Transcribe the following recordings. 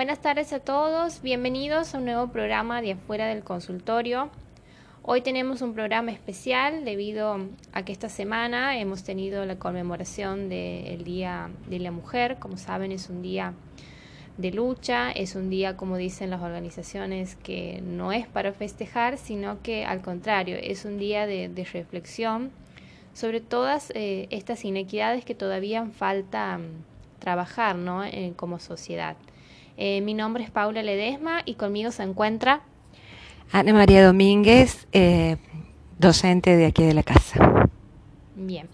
Buenas tardes a todos, bienvenidos a un nuevo programa de Afuera del Consultorio. Hoy tenemos un programa especial debido a que esta semana hemos tenido la conmemoración del Día de la Mujer. Como saben, es un día de lucha, es un día, como dicen las organizaciones, que no es para festejar, sino que al contrario, es un día de, reflexión sobre todas eh, estas inequidades que todavía falta mm, trabajar ¿no? Eh, como sociedad. Eh, mi nombre es Paula Ledesma y conmigo se encuentra Ana María Domínguez, eh, docente de aquí de la casa. Bien.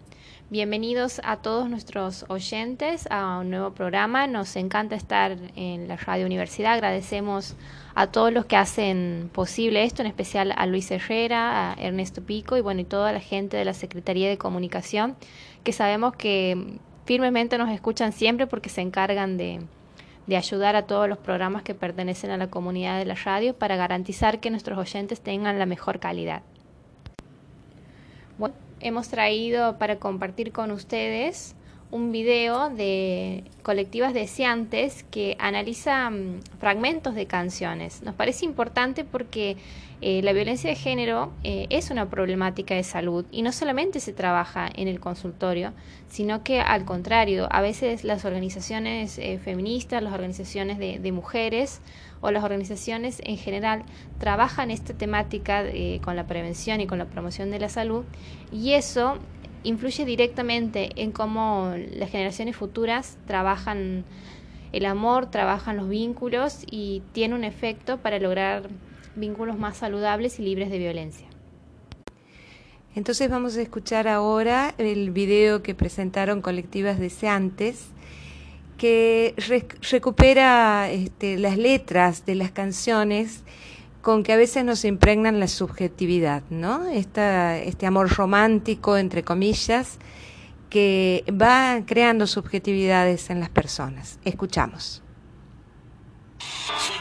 Bienvenidos a todos nuestros oyentes a un nuevo programa. Nos encanta estar en la Radio Universidad. Agradecemos a todos los que hacen posible esto, en especial a Luis Herrera, a Ernesto Pico y bueno, y toda la gente de la Secretaría de Comunicación, que sabemos que firmemente nos escuchan siempre porque se encargan de, de ayudar a todos los programas que pertenecen a la comunidad de la radio para garantizar que nuestros oyentes tengan la mejor calidad. Bueno, hemos traído para compartir con ustedes un video de colectivas deseantes que analiza fragmentos de canciones. Nos parece importante porque eh, la violencia de género eh, es una problemática de salud y no solamente se trabaja en el consultorio, sino que al contrario, a veces las organizaciones eh, feministas, las organizaciones de, de, mujeres o las organizaciones en general trabajan esta temática con la prevención y con la promoción de la salud y eso influye directamente en cómo las generaciones futuras trabajan el amor, trabajan los vínculos y tiene un efecto para lograr vínculos más saludables y libres de violencia. Entonces vamos a escuchar ahora el video que presentaron colectivas deseantes que recupera este, las letras de las canciones con que a veces nos impregnan la subjetividad, ¿no? este amor romántico, entre comillas, que va creando subjetividades en las personas. Escuchamos. Soy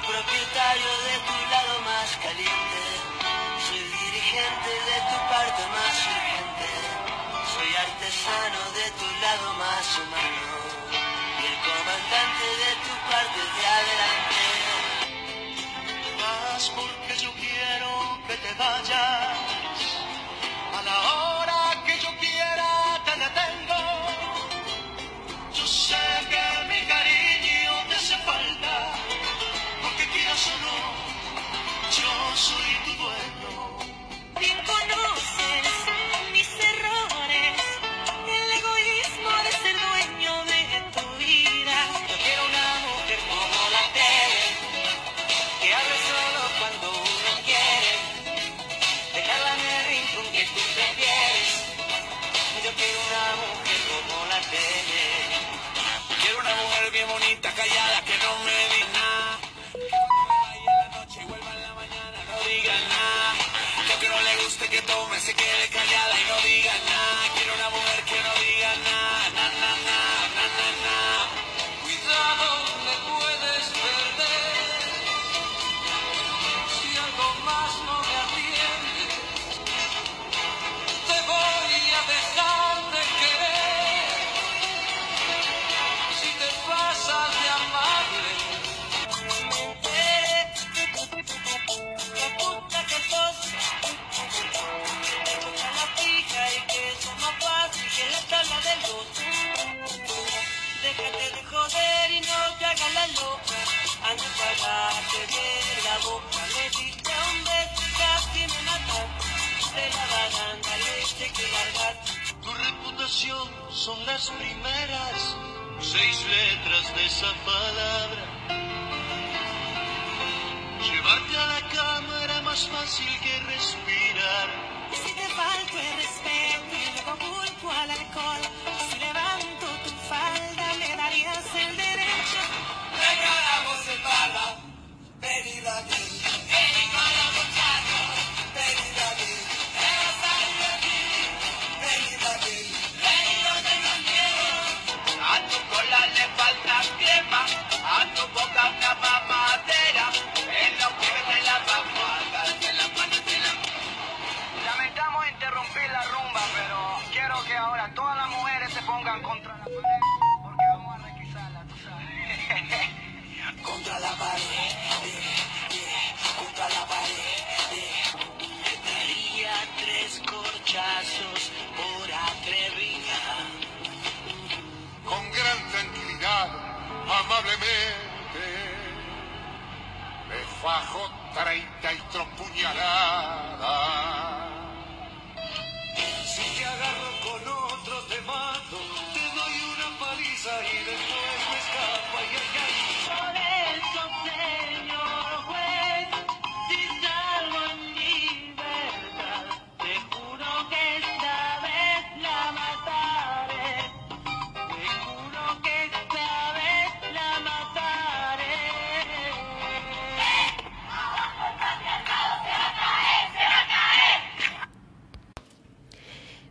Anda para te de la boca. Me diste un beso casi me mataste. De la baranda leche que largar. Tu reputación son las primeras seis letras de esa palabra. Llevarte a la cama era más fácil que respirar. Tu Me fajo treinta y puñaladas.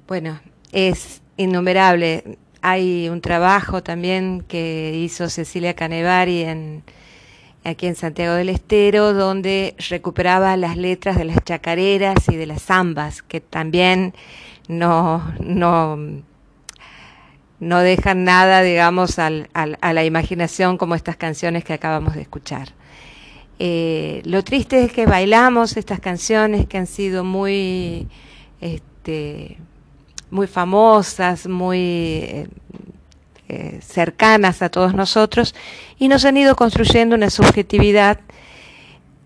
Bueno, es innumerable. Hay un trabajo también que hizo Cecilia Canevari en, aquí en Santiago del Estero, donde recuperaba las letras de las chacareras y de las zambas, que también no, no, no dejan nada, digamos, a la imaginación como estas canciones que acabamos de escuchar. Eh, lo triste es que bailamos estas canciones que han sido muy, este, muy famosas, muy eh, eh, cercanas a todos nosotros y nos han ido construyendo una subjetividad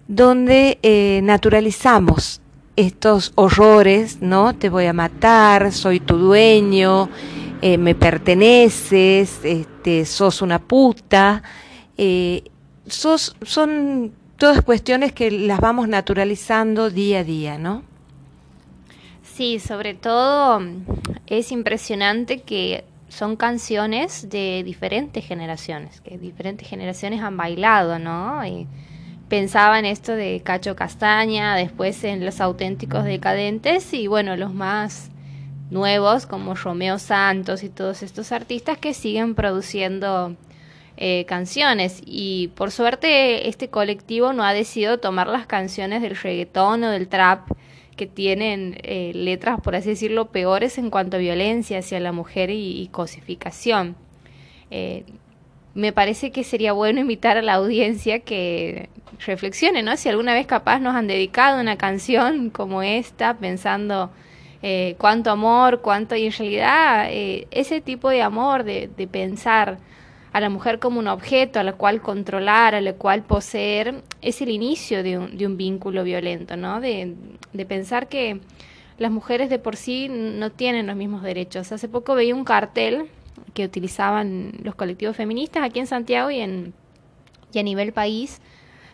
donde eh, naturalizamos estos horrores, ¿no? Te voy a matar, soy tu dueño, me perteneces, este, sos una puta. eh, son todas cuestiones que las vamos naturalizando día a día, ¿no? Sí, sobre todo es impresionante que son canciones de diferentes generaciones, que diferentes generaciones han bailado, ¿no? Y pensaba en esto de Cacho Castaña, después en los auténticos decadentes y bueno, los más nuevos como Romeo Santos y todos estos artistas que siguen produciendo eh, canciones y por suerte este colectivo no ha decidido tomar las canciones del reggaetón o del trap que tienen eh, letras, por así decirlo, peores en cuanto a violencia hacia la mujer y, cosificación. Eh, me parece que sería bueno invitar a la audiencia que reflexione, ¿no? Si alguna vez capaz nos han dedicado una canción como esta, pensando eh, cuánto amor, cuánto, y en realidad ese tipo de amor, de pensar a la mujer como un objeto a la cual controlar, a la cual poseer, es el inicio de un, de un vínculo violento, ¿no? De, de pensar que las mujeres de por sí no tienen los mismos derechos. Hace poco veía un cartel que utilizaban los colectivos feministas aquí en Santiago y, en, y a nivel país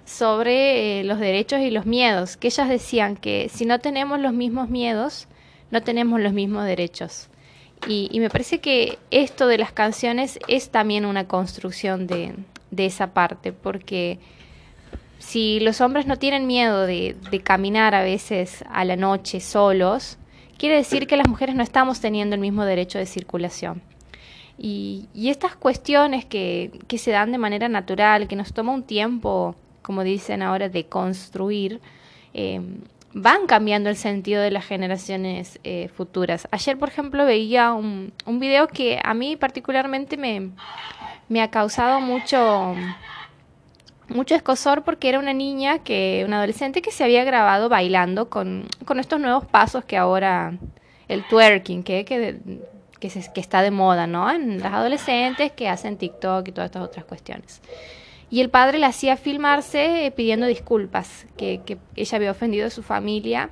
sobre eh, los derechos y los miedos, que ellas decían que si no tenemos los mismos miedos, no tenemos los mismos derechos. Y, y me parece que esto de las canciones es también una construcción de, esa parte, porque si los hombres no tienen miedo de, de caminar a veces a la noche solos, quiere decir que las mujeres no estamos teniendo el mismo derecho de circulación. Y, y estas cuestiones que, que se dan de manera natural, que nos toma un tiempo, como dicen ahora, de construir, eh, van cambiando el sentido de las generaciones eh, futuras. Ayer, por ejemplo, veía un, un video que a mí particularmente me, me ha causado mucho, mucho escosor porque era una niña, que una adolescente que se había grabado bailando con, con estos nuevos pasos que ahora, el twerking, que, que, que, se- que está de moda, ¿no? En las adolescentes que hacen TikTok y todas estas otras cuestiones. Y el padre la hacía filmarse eh, pidiendo disculpas, que, ella había ofendido a su familia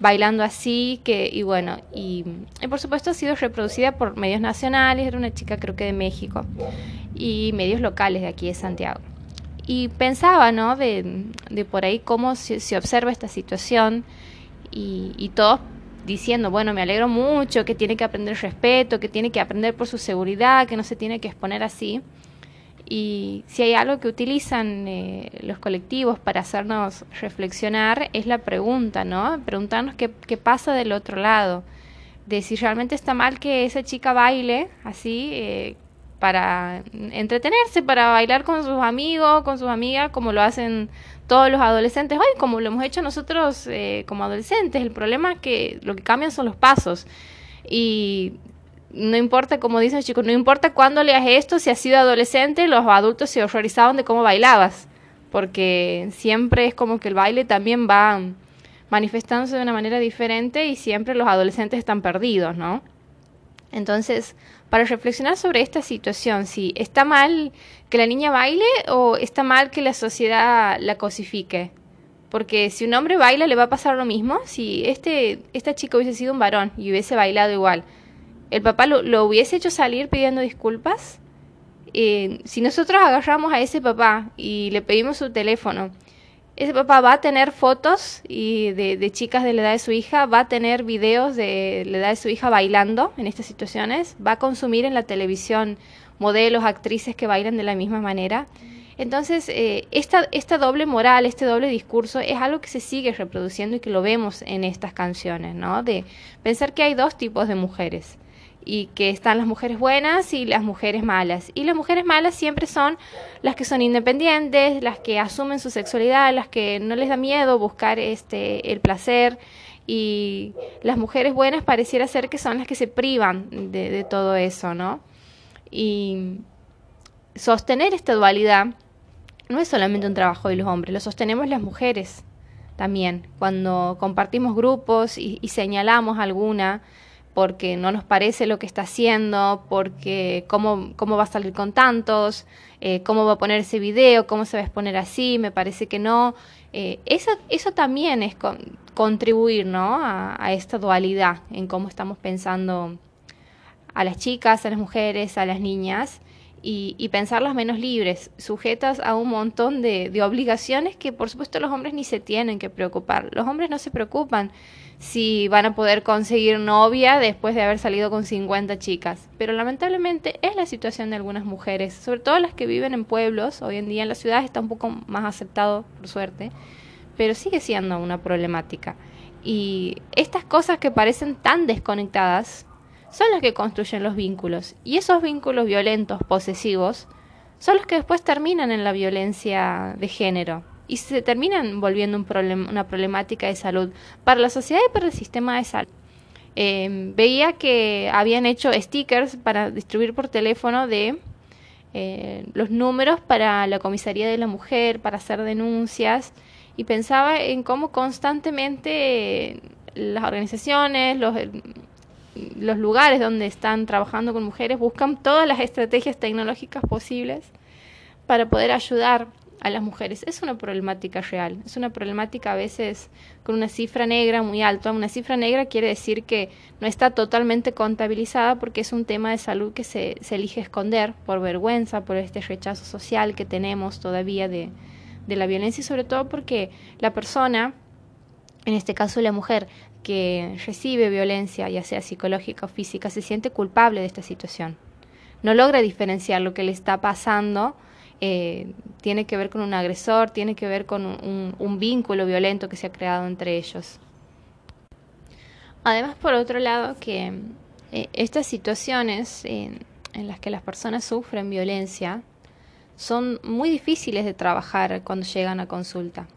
bailando así, que, y bueno, y, por supuesto ha sido reproducida por medios nacionales, era una chica creo que de México, y medios locales de aquí de Santiago. Y pensaba, ¿no? De, de por ahí cómo se, se observa esta situación y, y todos diciendo, bueno, me alegro mucho, que tiene que aprender respeto, que tiene que aprender por su seguridad, que no se tiene que exponer así. Y si hay algo que utilizan eh, los colectivos para hacernos reflexionar es la pregunta, ¿no? Preguntarnos qué, qué pasa del otro lado, de si realmente está mal que esa chica baile así eh, para entretenerse, para bailar con sus amigos, con sus amigas, como lo hacen todos los adolescentes hoy, como lo hemos hecho nosotros eh, como adolescentes. El problema es que lo que cambian son los pasos. Y no importa, como dicen los chicos, no importa cuándo leas esto, si has sido adolescente, los adultos se horrorizaban de cómo bailabas. porque siempre es como que el baile también va manifestándose de una manera diferente y siempre los adolescentes están perdidos, ¿no? Entonces, para reflexionar sobre esta situación, si está mal que la niña baile o está mal que la sociedad la cosifique. Porque si un hombre baila le va a pasar lo mismo. Si este, esta chica hubiese sido un varón y hubiese bailado igual, ¿el papá lo, lo hubiese hecho salir pidiendo disculpas? Eh, si nosotros agarramos a ese papá y le pedimos su teléfono, ese papá va a tener fotos y de, chicas de la edad de su hija, va a tener videos de la edad de su hija bailando en estas situaciones, va a consumir en la televisión modelos, actrices que bailan de la misma manera. Entonces, eh, esta, esta doble moral, este doble discurso es algo que se sigue reproduciendo y que lo vemos en estas canciones, ¿no? De pensar que hay dos tipos de mujeres y que están las mujeres buenas y las mujeres malas. Y las mujeres malas siempre son las que son independientes, las que asumen su sexualidad, las que no les da miedo buscar este el placer y las mujeres buenas pareciera ser que son las que se privan de, todo eso, ¿no? Y sostener esta dualidad no es solamente un trabajo de los hombres, lo sostenemos las mujeres también. Cuando compartimos grupos y señalamos alguna, porque no nos parece lo que está haciendo, porque cómo, cómo va a salir con tantos, eh, cómo va a poner ese video, cómo se va a exponer así, me parece que no. Eh, eso, eso también es contribuir ¿no? a, esta dualidad en cómo estamos pensando a las chicas, a las mujeres, a las niñas. Y, y pensarlas menos libres, sujetas a un montón de obligaciones que por supuesto los hombres ni se tienen que preocupar. Los hombres no se preocupan si van a poder conseguir novia después de haber salido con 50 chicas. Pero lamentablemente es la situación de algunas mujeres, sobre todo las que viven en pueblos. Hoy en día en las ciudades está un poco más aceptado, por suerte, pero sigue siendo una problemática. Y estas cosas que parecen tan desconectadas son las que construyen los vínculos. Y esos vínculos violentos, posesivos, son los que después terminan en la violencia de género y se terminan volviendo un problem una problemática de salud para la sociedad y para el sistema de salud. Eh, veía que habían hecho stickers para distribuir por teléfono de eh, los números para la comisaría de la mujer, para hacer denuncias, y pensaba en cómo constantemente las organizaciones, los, los lugares donde están trabajando con mujeres buscan todas las estrategias tecnológicas posibles para poder ayudar a las mujeres. Es una problemática real, es una problemática a veces con una cifra negra muy alta. Una cifra negra quiere decir que no está totalmente contabilizada porque es un tema de salud que se, se elige esconder por vergüenza, por este rechazo social que tenemos todavía de, de la violencia y sobre todo porque la persona, en este caso la mujer, que recibe violencia, ya sea psicológica o física, se siente culpable de esta situación. No logra diferenciar lo que le está pasando eh, tiene que ver con un agresor, tiene que ver con un, vínculo violento que se ha creado entre ellos. Además, por otro lado, que eh, estas situaciones en las que las personas sufren violencia son muy difíciles de trabajar cuando llegan a consulta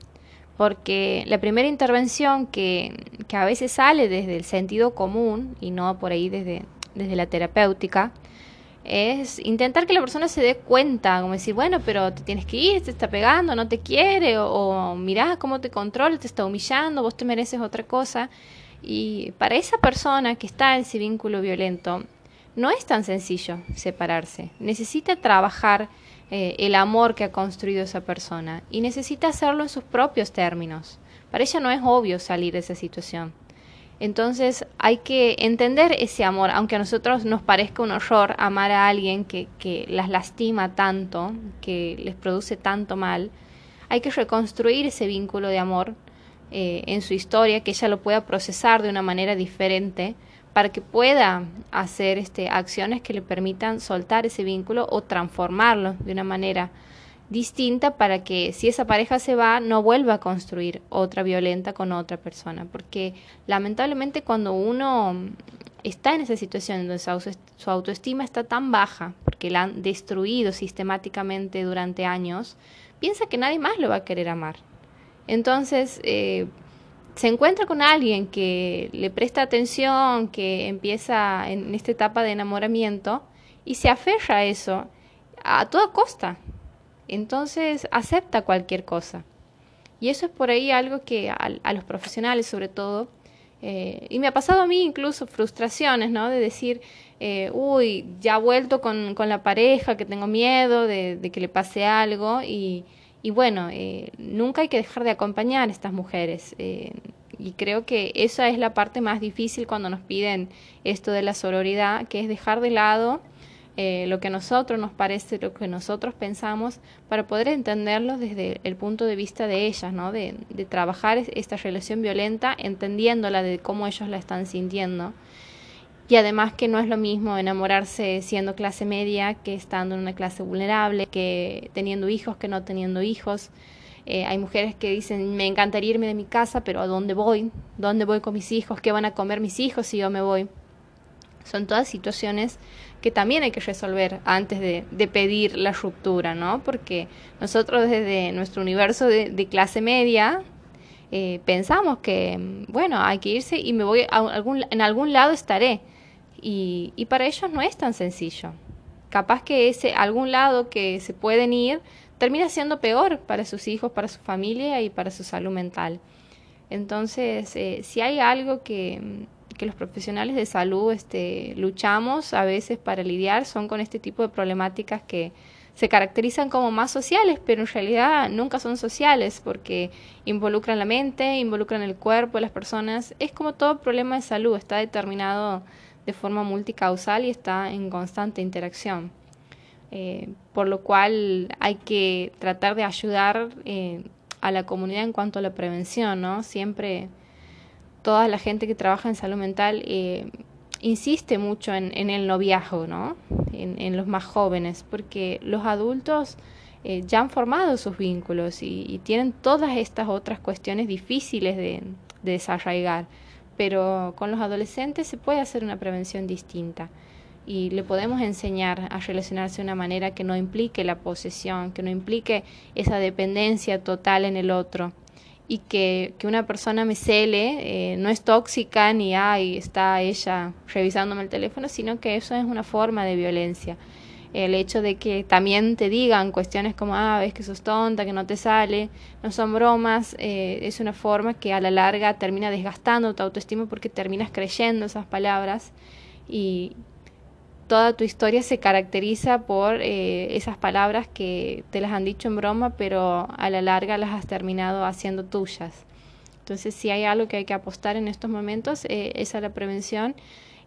porque la primera intervención que, que, a veces sale desde el sentido común y no por ahí desde, desde la terapéutica, es intentar que la persona se dé cuenta, como decir, bueno, pero te tienes que ir, te está pegando, no te quiere, o, o mirá cómo te controla, te está humillando, vos te mereces otra cosa. Y para esa persona que está en ese vínculo violento, no es tan sencillo separarse. Necesita trabajar eh, el amor que ha construido esa persona y necesita hacerlo en sus propios términos. Para ella no es obvio salir de esa situación. Entonces hay que entender ese amor, aunque a nosotros nos parezca un horror amar a alguien que, que las lastima tanto, que les produce tanto mal, hay que reconstruir ese vínculo de amor eh, en su historia, que ella lo pueda procesar de una manera diferente para que pueda hacer este, acciones que le permitan soltar ese vínculo o transformarlo de una manera distinta para que si esa pareja se va no vuelva a construir otra violenta con otra persona porque lamentablemente cuando uno está en esa situación donde su autoestima está tan baja porque la han destruido sistemáticamente durante años piensa que nadie más lo va a querer amar. Entonces eh, se encuentra con alguien que le presta atención que empieza en esta etapa de enamoramiento y se aferra a eso a toda costa Entonces acepta cualquier cosa. Y eso es por ahí algo que a, a los profesionales sobre todo, eh, y me ha pasado a mí incluso frustraciones, ¿no? De decir, eh, uy, ya vuelto con, con, la pareja, que tengo miedo de, de que le pase algo. Y, y bueno, eh, nunca hay que dejar de acompañar a estas mujeres. Eh, y creo que esa es la parte más difícil cuando nos piden esto de la sororidad, que es dejar de lado eh, lo que a nosotros nos parece, lo que nosotros pensamos, para poder entenderlo desde el punto de vista de ellas, ¿no? De, de trabajar esta relación violenta, entendiéndola de cómo ellos la están sintiendo. Y además que no es lo mismo enamorarse siendo clase media que estando en una clase vulnerable, que teniendo hijos que no teniendo hijos. Eh, hay mujeres que dicen, me encantaría irme de mi casa, pero ¿a dónde voy? ¿Dónde voy con mis hijos? ¿Qué van a comer mis hijos si yo me voy? Son todas situaciones que también hay que resolver antes de, pedir la ruptura, ¿no? Porque nosotros desde nuestro universo de, de clase media eh, pensamos que, bueno, hay que irse y me voy a algún, en algún lado estaré. Y, y para ellos no es tan sencillo. Capaz que ese algún lado que se pueden ir termina siendo peor para sus hijos, para su familia y para su salud mental. Entonces, eh, si hay algo que, que, los profesionales de salud este, luchamos a veces para lidiar, son con este tipo de problemáticas que se caracterizan como más sociales, pero en realidad nunca son sociales porque involucran la mente, involucran el cuerpo de las personas. Es como todo problema de salud, está determinado de forma multicausal y está en constante interacción. Eh, por lo cual hay que tratar de ayudar eh, a la comunidad en cuanto a la prevención, ¿no? Siempre toda la gente que trabaja en salud mental eh, insiste mucho en, el noviazgo, ¿no? En, los más jóvenes, porque los adultos eh, ya han formado sus vínculos y, tienen todas estas otras cuestiones difíciles de desarraigar, pero con los adolescentes se puede hacer una prevención distinta y le podemos enseñar a relacionarse de una manera que no implique la posesión, que no implique esa dependencia total en el otro y que, que una persona me cele eh, no es tóxica ni ay, está ella revisándome el teléfono, sino que eso es una forma de violencia. El hecho de que también te digan cuestiones como, ah, ves que sos tonta, que no te sale, no son bromas, eh, es una forma que a la larga termina desgastando tu autoestima porque terminas creyendo esas palabras y, toda tu historia se caracteriza por eh, esas palabras que te las han dicho en broma, pero a la larga las has terminado haciendo tuyas. Entonces, si hay algo que hay que apostar en estos momentos, eh, es a la prevención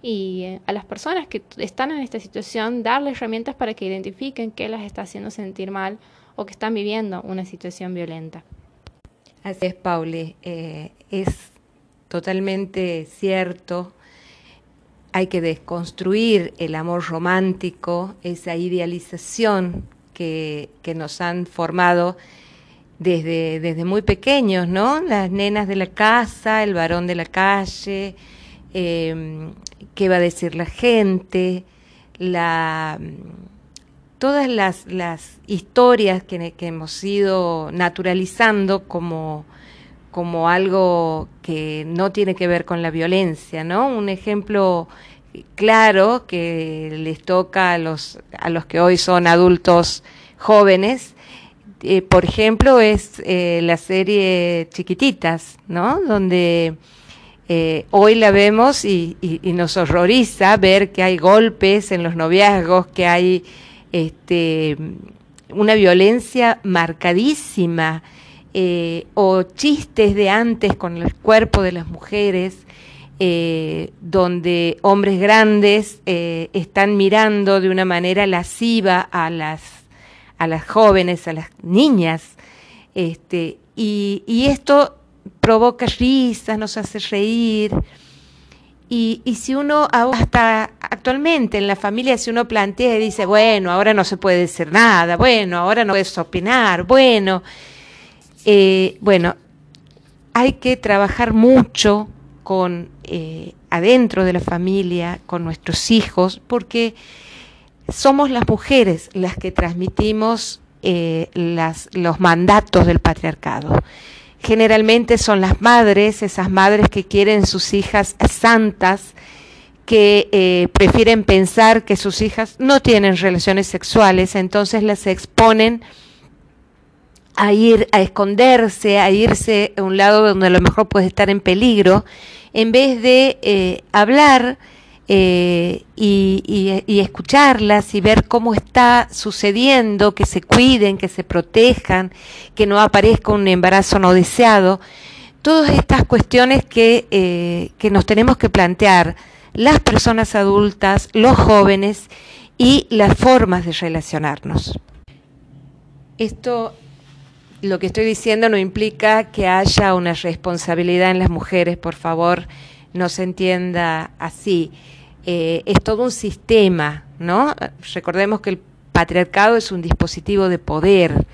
y eh, a las personas que están en esta situación, darles herramientas para que identifiquen qué las está haciendo sentir mal o que están viviendo una situación violenta. Así es, Pauli. Es totalmente cierto hay que desconstruir el amor romántico, esa idealización que, que nos han formado desde, desde, muy pequeños, ¿no? Las nenas de la casa, el varón de la calle, eh, qué va a decir la gente, la, todas las, las historias que, que, hemos ido naturalizando como, como algo que no tiene que ver con la violencia, ¿no? Un ejemplo claro que les toca a los, a los que hoy son adultos jóvenes, eh, por ejemplo, es eh, la serie Chiquititas, ¿no? Donde eh, hoy la vemos y, y, y, nos horroriza ver que hay golpes en los noviazgos, que hay este, una violencia marcadísima eh, o chistes de antes con el cuerpo de las mujeres, eh, donde hombres grandes eh, están mirando de una manera lasciva a las, a las jóvenes, a las niñas, este, y, y esto provoca risas, nos hace reír. Y, y, si uno, hasta actualmente en la familia, si uno plantea y dice, bueno, ahora no se puede decir nada, bueno, ahora no puedes opinar, bueno, eh, bueno, hay que trabajar mucho con eh, adentro de la familia, con nuestros hijos, porque somos las mujeres las que transmitimos eh, las, los mandatos del patriarcado. Generalmente son las madres, esas madres que quieren sus hijas santas, que eh, prefieren pensar que sus hijas no tienen relaciones sexuales, entonces las exponen a ir a esconderse, a irse a un lado donde a lo mejor puede estar en peligro, en vez de eh, hablar eh, y, y- y escucharlas y ver cómo está sucediendo, que se cuiden, que se protejan, que no aparezca un embarazo no deseado. Todas estas cuestiones que, eh, que nos tenemos que plantear las personas adultas, los jóvenes y las formas de relacionarnos. Esto lo que estoy diciendo no implica que haya una responsabilidad en las mujeres, por favor, no se entienda así. Eh, es todo un sistema, ¿no? Recordemos que el patriarcado es un dispositivo de poder,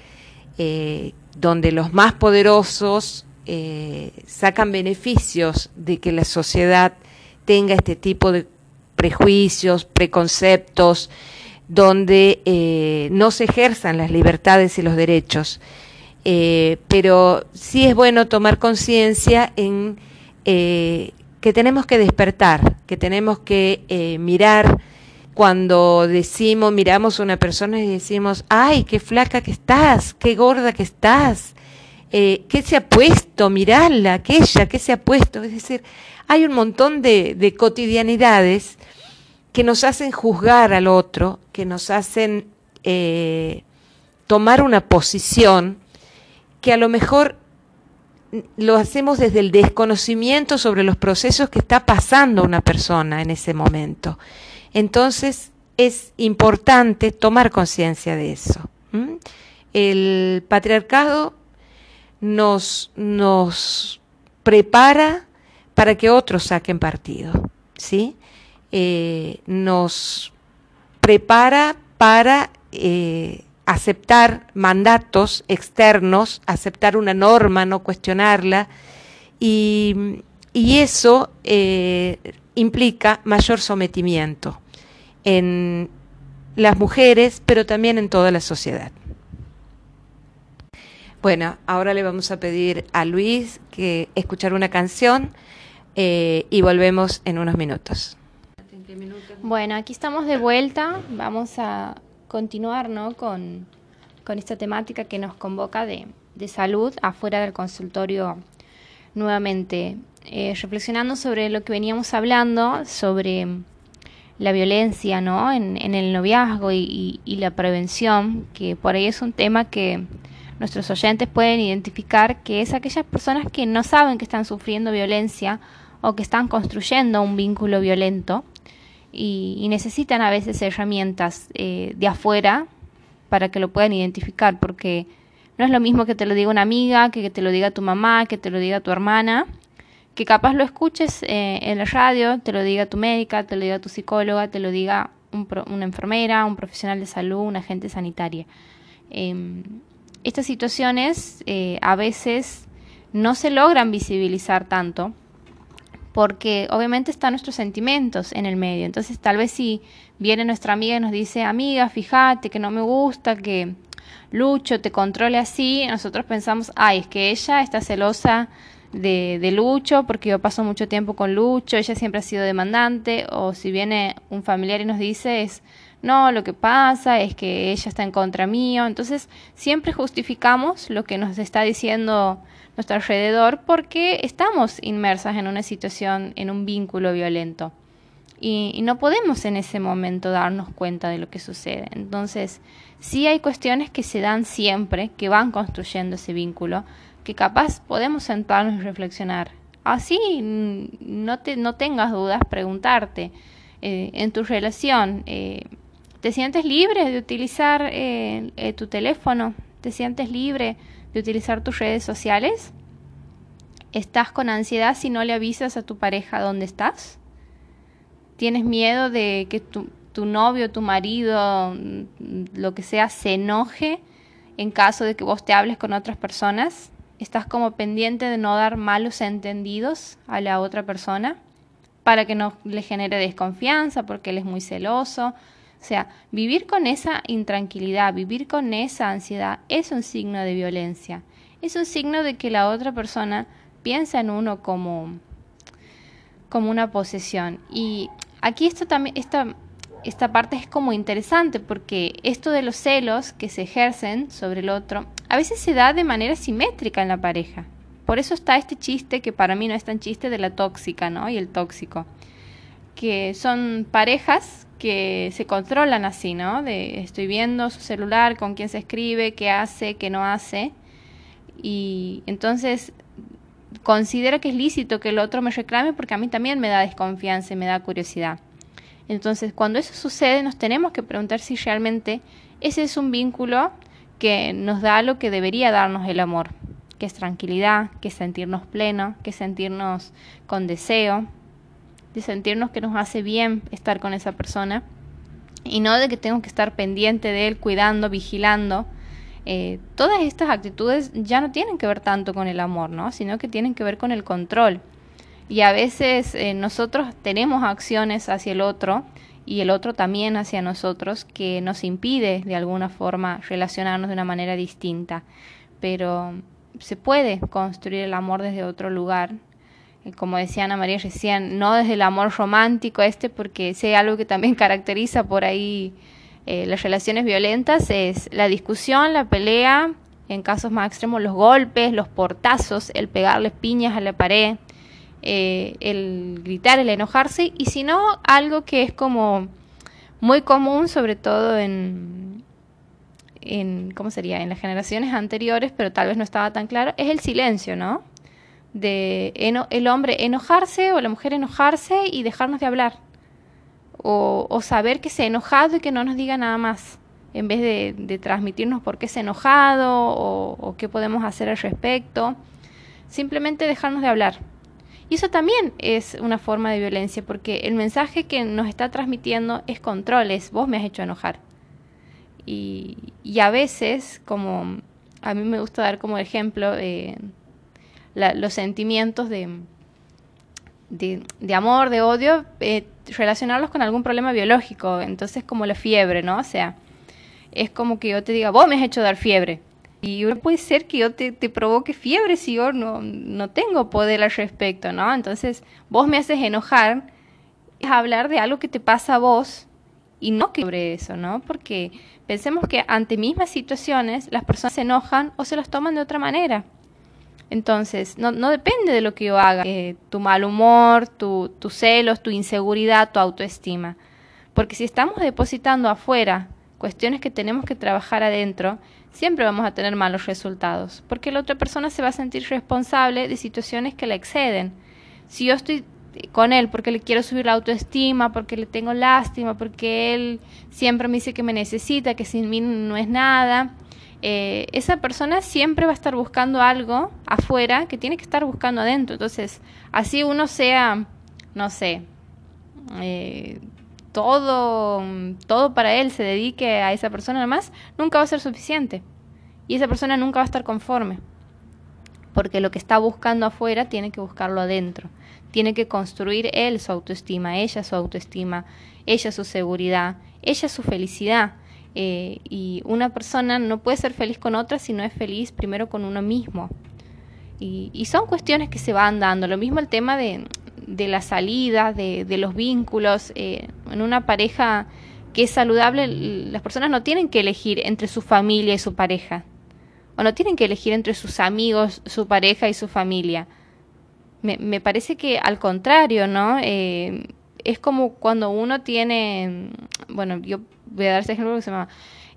eh, donde los más poderosos eh, sacan beneficios de que la sociedad tenga este tipo de prejuicios, preconceptos, donde eh, no se ejerzan las libertades y los derechos. Eh, pero sí es bueno tomar conciencia en eh, que tenemos que despertar, que tenemos que eh, mirar cuando decimos, miramos a una persona y decimos, ay, qué flaca que estás, qué gorda que estás, eh, qué se ha puesto, mirarla, aquella, qué se ha puesto. Es decir, hay un montón de, de cotidianidades que nos hacen juzgar al otro, que nos hacen eh, tomar una posición que a lo mejor lo hacemos desde el desconocimiento sobre los procesos que está pasando una persona en ese momento. Entonces es importante tomar conciencia de eso. El patriarcado nos, nos prepara para que otros saquen partido, ¿sí? Eh, nos prepara para eh, aceptar mandatos externos, aceptar una norma, no cuestionarla, y, eso eh, implica mayor sometimiento en las mujeres, pero también en toda la sociedad. Bueno, ahora le vamos a pedir a Luis que escuchar una canción eh, y volvemos en unos minutos. Bueno, aquí estamos de vuelta. Vamos a continuar ¿no? con, con esta temática que nos convoca de, de salud afuera del consultorio nuevamente. Eh, reflexionando sobre lo que veníamos hablando, sobre la violencia ¿no? en, en el noviazgo y, y- y la prevención, que por ahí es un tema que nuestros oyentes pueden identificar, que es aquellas personas que no saben que están sufriendo violencia o que están construyendo un vínculo violento y, y necesitan a veces herramientas eh, de afuera para que lo puedan identificar, porque no es lo mismo que te lo diga una amiga, que, te lo diga tu mamá, que te lo diga tu hermana, que capaz lo escuches eh, en la radio, te lo diga tu médica, te lo diga tu psicóloga, te lo diga un pro- una enfermera, un profesional de salud, un agente sanitaria. Em, estas situaciones eh, a veces no se logran visibilizar tanto porque obviamente están nuestros sentimientos en el medio. Entonces, tal vez si viene nuestra amiga y nos dice, amiga, fíjate que no me gusta que Lucho te controle así, nosotros pensamos, ay, es que ella está celosa de, de Lucho porque yo paso mucho tiempo con Lucho, ella siempre ha sido demandante, o si viene un familiar y nos dice, es, no, lo que pasa es que ella está en contra mío. Entonces, siempre justificamos lo que nos está diciendo nuestro alrededor porque estamos inmersas en una situación, en un vínculo violento. Y, y no podemos en ese momento darnos cuenta de lo que sucede. Entonces, sí hay cuestiones que se dan siempre, que van construyendo ese vínculo, que capaz podemos sentarnos y reflexionar. Así mm, no, te, no tengas dudas, preguntarte eh, en tu relación. eh, ¿Te sientes libre de utilizar eh, tu teléfono? ¿Te sientes libre de utilizar tus redes sociales? ¿Estás con ansiedad si no le avisas a tu pareja dónde estás? ¿Tienes miedo de que tu, tu novio, tu marido, mm, lo que sea, se enoje en caso de que vos te hables con otras personas? ¿Estás como pendiente de no dar malos entendidos a la otra persona para que no le genere desconfianza porque él es muy celoso? O sea, vivir con esa intranquilidad, vivir con esa ansiedad es un signo de violencia. Es un signo de que la otra persona piensa en uno como, como una posesión. Y aquí esto también, esta, esta parte es como interesante porque esto de los celos que se ejercen sobre el otro, a veces se da de manera simétrica en la pareja. Por eso está este chiste que para mí no es tan chiste de la tóxica, ¿no? Y el tóxico. Que son parejas que se controlan así, ¿no? De estoy viendo su celular, con quién se escribe, qué hace, qué no hace. Y entonces considero que es lícito que el otro me reclame porque a mí también me da desconfianza y me da curiosidad. Entonces, cuando eso sucede, nos tenemos que preguntar si realmente ese es un vínculo que nos da lo que debería darnos el amor, que es tranquilidad, que es sentirnos pleno, que es sentirnos con deseo, de sentirnos que nos hace bien estar con esa persona y no de que tengo que estar pendiente de él, cuidando, vigilando. Eh, todas estas actitudes ya no tienen que ver tanto con el amor, ¿no? sino que tienen que ver con el control. Y a veces eh, nosotros tenemos acciones hacia el otro y el otro también hacia nosotros que nos impide de alguna forma relacionarnos de una manera distinta. Pero se puede construir el amor desde otro lugar. Eh, como decía Ana María recién, no desde el amor romántico este, porque sé algo que también caracteriza por ahí eh, las relaciones violentas, es la discusión, la pelea, en casos más extremos los golpes, los portazos, el pegarle piñas a la pared, eh, el gritar, el enojarse, y si no, algo que es como muy común, sobre todo en, en, ¿cómo sería?, en las generaciones anteriores, pero tal vez no estaba tan claro, es el silencio, ¿no? De el hombre enojarse o la mujer enojarse y dejarnos de hablar. O, o, saber que se ha enojado y que no nos diga nada más, en vez de, transmitirnos por qué se ha enojado o, o qué podemos hacer al respecto. Simplemente dejarnos de hablar y eso también es una forma de violencia, porque el mensaje que nos está transmitiendo es control, es vos me has hecho enojar. Y, y a veces, como a mí me gusta dar como ejemplo eh, los sentimientos de, de, amor, de odio, eh, relacionarlos con algún problema biológico. Entonces, como la fiebre, ¿no? O sea, es como que yo te diga, vos me has hecho dar fiebre. Y puede ser que yo te, provoque fiebre si yo no, no tengo poder al respecto, ¿no? Entonces, vos me haces enojar, es hablar de algo que te pasa a vos y no que sobre eso, ¿no? Porque pensemos que ante mismas situaciones las personas se enojan o se las toman de otra manera. Entonces, no, no depende de lo que yo haga, eh, tu mal humor, tu, tus celos, tu inseguridad, tu autoestima. Porque si estamos depositando afuera cuestiones que tenemos que trabajar adentro, siempre vamos a tener malos resultados, porque la otra persona se va a sentir responsable de situaciones que la exceden. Si yo estoy con él porque le quiero subir la autoestima, porque le tengo lástima, porque él siempre me dice que me necesita, que sin mí no es nada, eh, esa persona siempre va a estar buscando algo afuera que tiene que estar buscando adentro. Entonces, así uno sea, no sé, eh, todo, todo para él se dedique a esa persona además, nunca va a ser suficiente. Y esa persona nunca va a estar conforme. Porque lo que está buscando afuera tiene que buscarlo adentro. Tiene que construir él su autoestima, ella su autoestima, ella su seguridad, ella su felicidad. Eh, y una persona no puede ser feliz con otra si no es feliz primero con uno mismo. Y, y son cuestiones que se van dando. Lo mismo el tema de, de la salida, de, de los vínculos. Eh, en una pareja que es saludable, las personas no tienen que elegir entre su familia y su pareja. O no tienen que elegir entre sus amigos, su pareja y su familia. Me, me parece que al contrario, ¿no? Eh, es como cuando uno tiene, bueno, yo voy a dar ese ejemplo que se llama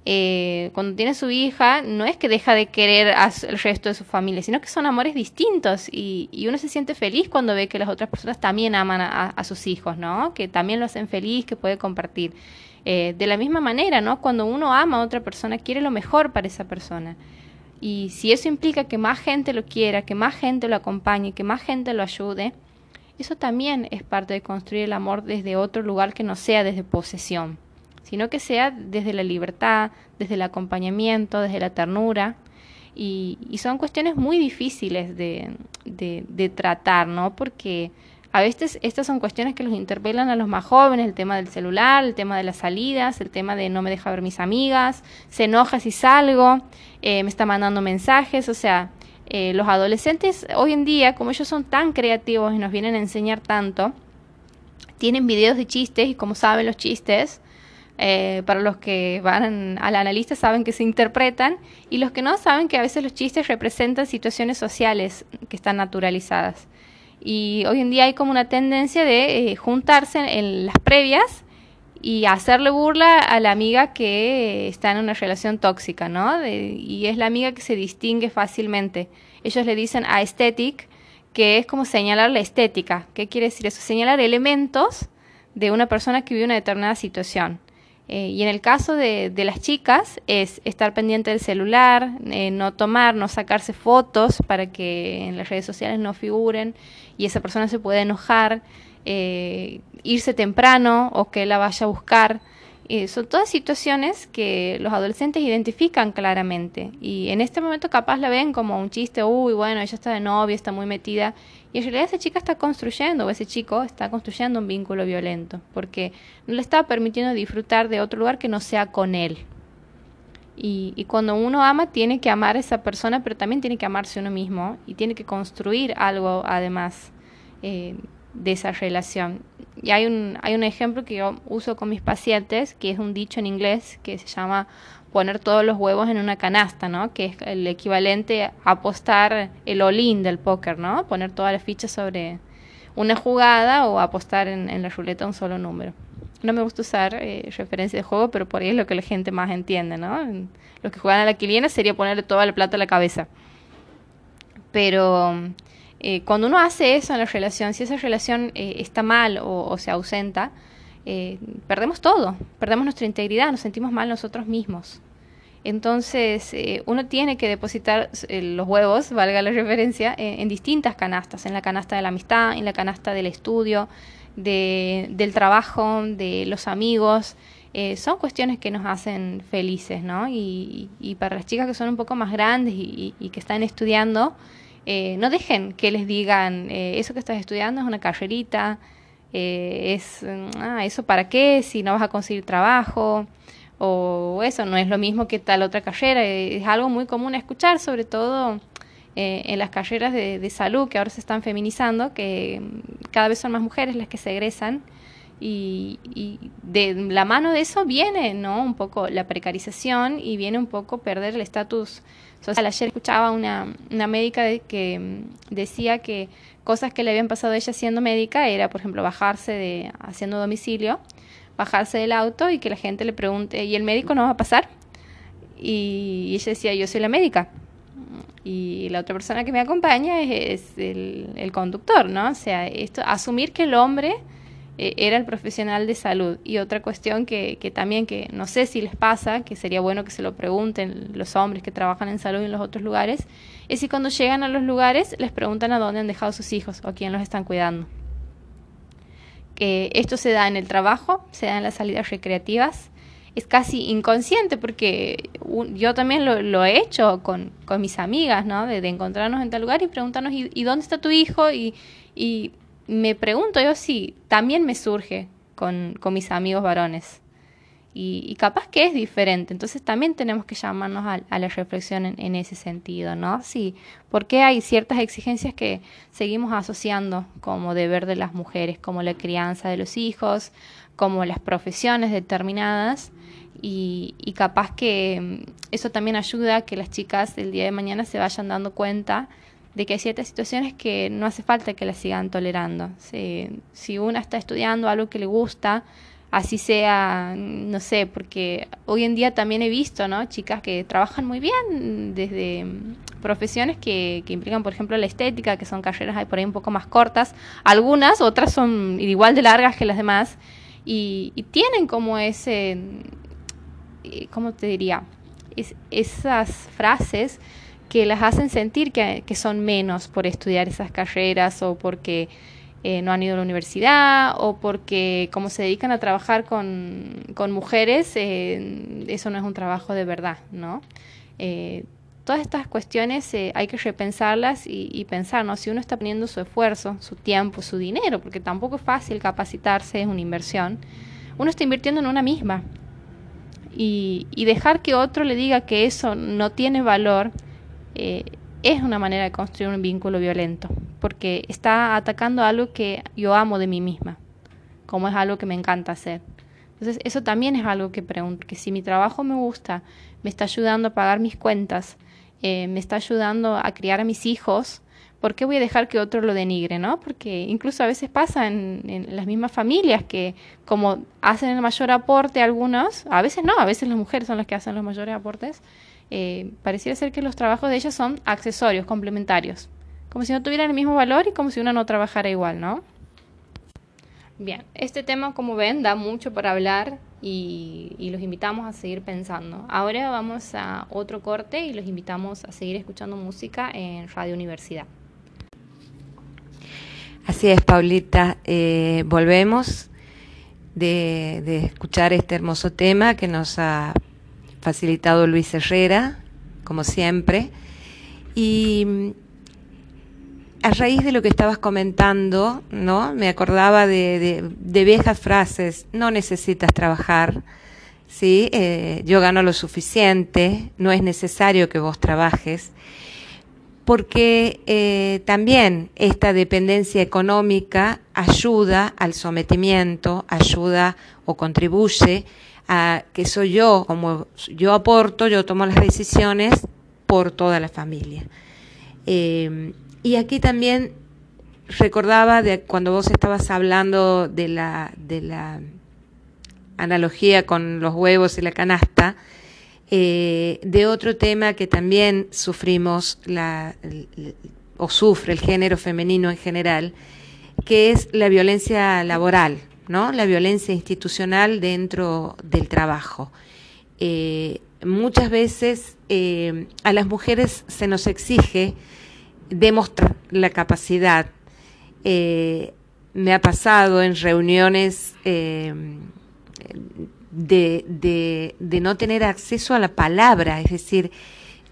eh, cuando tiene su hija, no es que deja de querer al resto de su familia, sino que son amores distintos y, y, uno se siente feliz cuando ve que las otras personas también aman a, a sus hijos, ¿no? Que también lo hacen feliz, que puede compartir. Eh, de la misma manera, ¿no? Cuando uno ama a otra persona, quiere lo mejor para esa persona. Y si eso implica que más gente lo quiera, que más gente lo acompañe, que más gente lo ayude, eso también es parte de construir el amor desde otro lugar que no sea desde posesión sino que sea desde la libertad, desde el acompañamiento, desde la ternura. Y, y son cuestiones muy difíciles de, tratar, ¿no? Porque a veces estas son cuestiones que los interpelan a los más jóvenes, el tema del celular, el tema de las salidas, el tema de no me deja ver mis amigas, se enoja si salgo, eh, me está mandando mensajes, o sea, eh, los adolescentes hoy en día, como ellos son tan creativos y nos vienen a enseñar tanto, tienen videos de chistes y como saben los chistes, Eh, para los que van al analista saben que se interpretan y los que no saben que a veces los chistes representan situaciones sociales que están naturalizadas. Y hoy en día hay como una tendencia de eh, juntarse en las previas y hacerle burla a la amiga que está en una relación tóxica, ¿no? y es la amiga que se distingue fácilmente. Ellos le dicen aesthetic, que es como señalar la estética. ¿Qué quiere decir eso? Señalar elementos de una persona que vive una determinada situación. Eh, y en el caso de, de, las chicas es estar pendiente del celular, eh, no tomar, no sacarse fotos para que en las redes sociales no figuren y esa persona se puede enojar, eh, irse temprano o que la vaya a buscar. Eh, son todas situaciones que los adolescentes identifican claramente y en este momento capaz la ven como un chiste, uy, bueno, ella está de novia, está muy metida y en realidad esa chica está construyendo o ese chico está construyendo un vínculo violento porque no le está permitiendo disfrutar de otro lugar que no sea con él. Y, y, cuando uno ama, tiene que amar a esa persona, pero también tiene que amarse uno mismo y tiene que construir algo además. Eh, de esa relación. Y hay un, hay un ejemplo que yo uso con mis pacientes, que es un dicho en inglés que se llama poner todos los huevos en una canasta, ¿no? Que es el equivalente a apostar el all del póker, ¿no? Poner todas las fichas sobre una jugada o apostar en, la ruleta un solo número. No me gusta usar eh, referencia de juego, pero por ahí es lo que la gente más entiende, ¿no? Los que juegan a la quiliena sería ponerle toda la plata a la cabeza. Pero eh, cuando uno hace eso en la relación, si esa relación eh, está mal o, se ausenta, eh, perdemos todo, perdemos nuestra integridad, nos sentimos mal nosotros mismos. Entonces, uno tiene que depositar los huevos, valga la referencia, en, distintas canastas, en la canasta de la amistad, en la canasta del estudio, del trabajo, de los amigos. son cuestiones que nos hacen felices, ¿no? Y, para las chicas que son un poco más grandes y que están estudiando, eh, no dejen que les digan, eh, eso que estás estudiando es una carrerita, eh, es, mm, ah, eso para qué, si no vas a conseguir trabajo, o eso no es lo mismo que tal otra carrera, es algo muy común a escuchar, sobre todo en las carreras de, salud que ahora se están feminizando, que mm, cada vez son más mujeres las que se egresan. Y, y, de la mano de eso viene, ¿no? Un poco la precarización y viene un poco perder el estatus Ayer escuchaba una, una médica que mm, decía que cosas que le habían pasado a ella siendo médica era, por ejemplo, bajarse de haciendo domicilio, bajarse del auto y que la gente le pregunte, ¿y el médico no va a pasar? Y, ella decía, yo soy la médica. Y la otra persona que me acompaña es, es el, el, conductor, ¿no? O sea, esto, asumir que el hombre eh, era el profesional de salud. Y otra cuestión que, que, también, que no sé si les pasa, que sería bueno que se lo pregunten los hombres que trabajan en salud en los otros lugares, es si cuando llegan a los lugares les preguntan a dónde han dejado sus hijos o quién los están cuidando. Que esto se da en el trabajo, se da en las salidas recreativas, es casi inconsciente porque yo también lo, lo he hecho con, con, mis amigas, ¿no? De, de, encontrarnos en tal lugar y preguntarnos, ¿y, y dónde está tu hijo? Y, y me pregunto yo si también me surge con, con mis amigos varones. Y, y, capaz que es diferente. Entonces también tenemos que llamarnos a, la reflexión en, ese sentido, ¿no? Sí, porque hay ciertas exigencias que seguimos asociando como deber de las mujeres, como la crianza de los hijos, como las profesiones determinadas. Y, y capaz que mm, eso también ayuda a que las chicas el día de mañana se vayan dando cuenta de que hay ciertas situaciones que no hace falta que las sigan tolerando. Si, si una está estudiando algo que le gusta, así sea, no sé, porque hoy en día también he visto, ¿no? Chicas que trabajan muy bien desde profesiones que, que implican, por ejemplo, la estética, que son carreras por ahí un poco más cortas, algunas, otras son igual de largas que las demás, y, tienen como ese, eh, ¿cómo te diría? Es, esas frases que las hacen sentir que, que, son menos por estudiar esas carreras o porque eh, no han ido a la universidad o porque como se dedican a trabajar con, con mujeres, eh, eso no es un trabajo de verdad, ¿no? Eh, todas estas cuestiones hay que repensarlas y, y pensar. Si uno está poniendo su esfuerzo, su tiempo, su dinero, porque tampoco es fácil capacitarse, es una inversión, uno está invirtiendo en una misma. Y, y dejar que otro le diga que eso no tiene valor, eh, es una manera de construir un vínculo violento, porque está atacando algo que yo amo de mí misma, como es algo que me encanta hacer. Entonces, eso también es algo que pregunto, que si mi trabajo me gusta, me está ayudando a pagar mis cuentas, eh, me está ayudando a criar a mis hijos, ¿por qué voy a dejar que otro lo denigre, no? Porque incluso a veces pasa en, las mismas familias que como hacen el mayor aporte algunos, a veces no, a veces las mujeres son las que hacen los mayores aportes, eh, pareciera ser que los trabajos de ellas son accesorios, complementarios, como si no tuvieran el mismo valor y como si uno no trabajara igual, ¿no? Bien, este tema, como ven, da mucho para hablar y, y los invitamos a seguir pensando. Ahora vamos a otro corte y los invitamos a seguir escuchando música en Radio Universidad. Así es, Paulita. Eh, volvemos de, de escuchar este hermoso tema que nos ha facilitado Luis Herrera, como siempre. Y mm, a raíz de lo que estabas comentando, ¿no? Me acordaba de, viejas frases, no necesitas trabajar, ¿sí? Eh, yo gano lo suficiente, no es necesario que vos trabajes, porque eh, también esta dependencia económica ayuda al sometimiento, ayuda o contribuye a que soy yo, como yo aporto, yo tomo las decisiones por toda la familia. Eh, y aquí también recordaba de cuando vos estabas hablando de la, de la analogía con los huevos y la canasta, eh, de otro tema que también sufrimos la, o sufre el género femenino en general, que es la violencia laboral, ¿no? La violencia institucional dentro del trabajo. Eh, muchas veces eh, a las mujeres se nos exige demostrar la capacidad. Eh, me ha pasado en reuniones de no tener acceso a la palabra, es decir,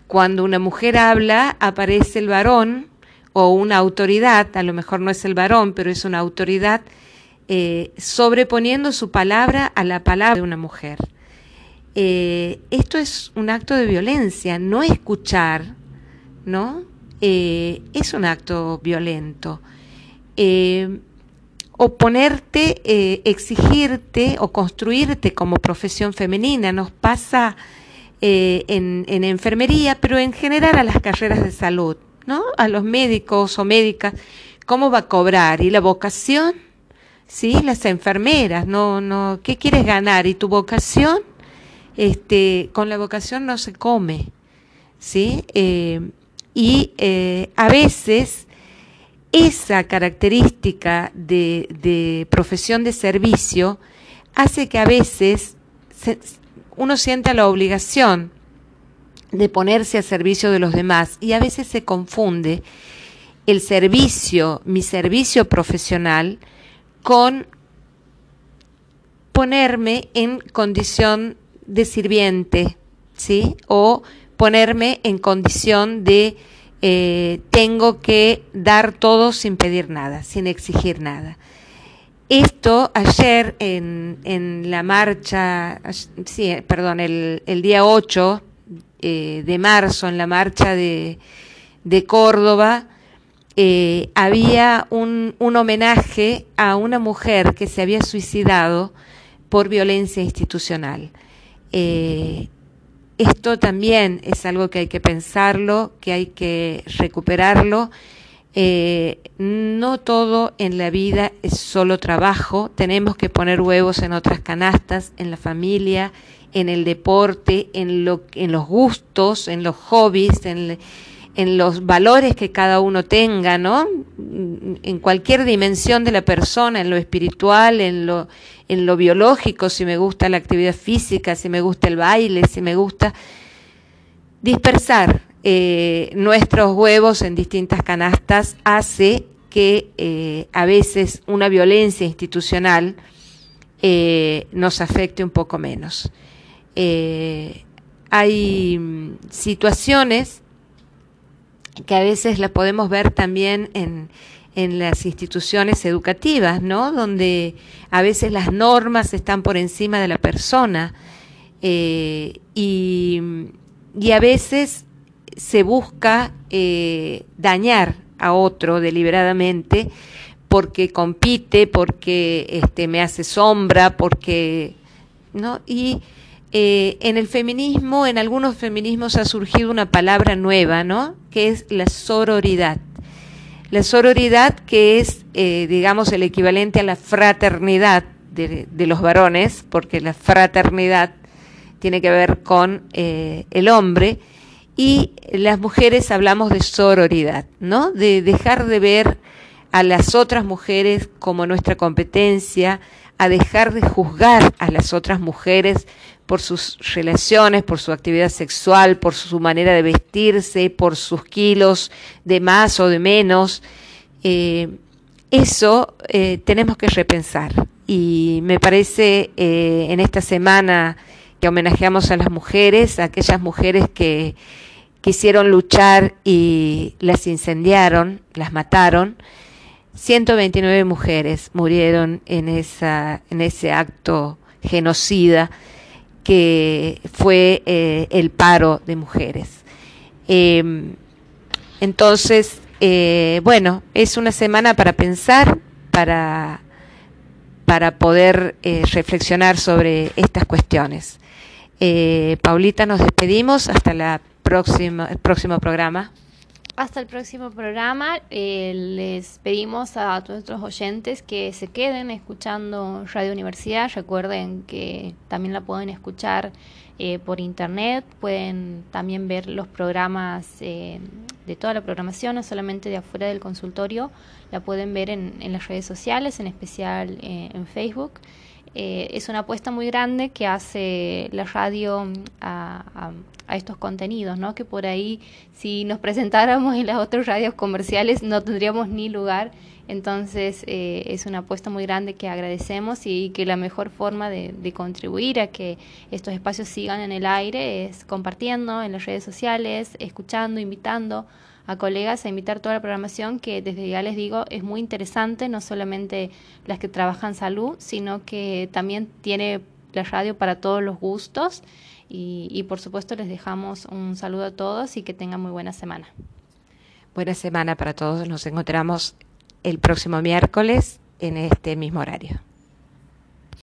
cuando una mujer habla aparece el varón o una autoridad, a lo mejor no es el varón, pero es una autoridad, eh, sobreponiendo su palabra a la palabra de una mujer. Eh, esto es un acto de violencia, no escuchar, ¿no? Eh, es un acto violento. Eh, oponerte, exigirte o construirte como profesión femenina. Nos pasa en, en enfermería, pero en general a las carreras de salud, ¿no? A los médicos o médicas, ¿cómo va a cobrar? ¿Y la vocación? Sí, las enfermeras, no, no, ¿qué quieres ganar? ¿Y tu vocación? Este, con la vocación no se come, ¿sí? Eh, y eh, a veces esa característica de, profesión de servicio hace que a veces uno sienta la obligación de ponerse a servicio de los demás y a veces se confunde el servicio, mi servicio profesional, con ponerme en condición de sirviente, ¿sí? O ponerme en condición de eh, tengo que dar todo sin pedir nada, sin exigir nada. Esto ayer en, en la marcha, sí, eh, perdón, el, el día 8 eh, de marzo, en la marcha de, de Córdoba, eh, había un, un homenaje a una mujer que se había suicidado por violencia institucional. Eh, esto también es algo que hay que pensarlo, que hay que recuperarlo. Eh, no todo en la vida es solo trabajo, tenemos que poner huevos en otras canastas, en la familia, en el deporte, en, lo, en los gustos, en los hobbies, en, en los valores que cada uno tenga, ¿no? En cualquier dimensión de la persona, en lo espiritual, en lo, en lo biológico, si me gusta la actividad física, si me gusta el baile, si me gusta dispersar eh, nuestros huevos en distintas canastas hace que eh, a veces una violencia institucional eh, nos afecte un poco menos. Hay mm, situaciones que a veces las podemos ver también en, en las instituciones educativas, ¿no? Donde a veces las normas están por encima de la persona eh, y, y a veces se busca eh, dañar a otro deliberadamente porque compite, porque este, me hace sombra, porque ¿no? Y eh, en el feminismo, en algunos feminismos ha surgido una palabra nueva, ¿no? Que es la sororidad. La sororidad que es, eh, digamos, el equivalente a la fraternidad de, los varones, porque la fraternidad tiene que ver con eh, el hombre, y las mujeres hablamos de sororidad, ¿no? De dejar de ver a las otras mujeres como nuestra competencia, a dejar de juzgar a las otras mujeres por sus relaciones, por su actividad sexual, por su manera de vestirse, por sus kilos de más o de menos. Eh, eso eh, tenemos que repensar. Y me parece eh, en esta semana que homenajeamos a las mujeres, a aquellas mujeres que quisieron luchar y las incendiaron, las mataron. 129 mujeres murieron en, esa, en ese acto genocida que fue eh, el paro de mujeres. Eh, entonces, eh, bueno, es una semana para pensar, para, para poder eh, reflexionar sobre estas cuestiones. Paulita, nos despedimos hasta la próxima, el próximo programa. Hasta el próximo programa. Eh, les pedimos a todos nuestros oyentes que se queden escuchando Radio Universidad. Recuerden que también la pueden escuchar eh, por internet. Pueden también ver los programas eh, de toda la programación, no solamente de afuera del consultorio. La pueden ver en, en las redes sociales, en especial eh, en Facebook. Eh, es una apuesta muy grande que hace la radio a, a, a, estos contenidos, ¿no? Que por ahí, si nos presentáramos en las otras radios comerciales, no tendríamos ni lugar. Entonces, eh, es una apuesta muy grande que agradecemos y que la mejor forma de, de, contribuir a que estos espacios sigan en el aire es compartiendo en las redes sociales, escuchando, invitando a colegas a invitar toda la programación que desde ya les digo es muy interesante, no solamente las que trabajan salud, sino que también tiene la radio para todos los gustos y, y por supuesto les dejamos un saludo a todos y que tengan muy buena semana. Buena semana para todos, nos encontramos el próximo miércoles en este mismo horario.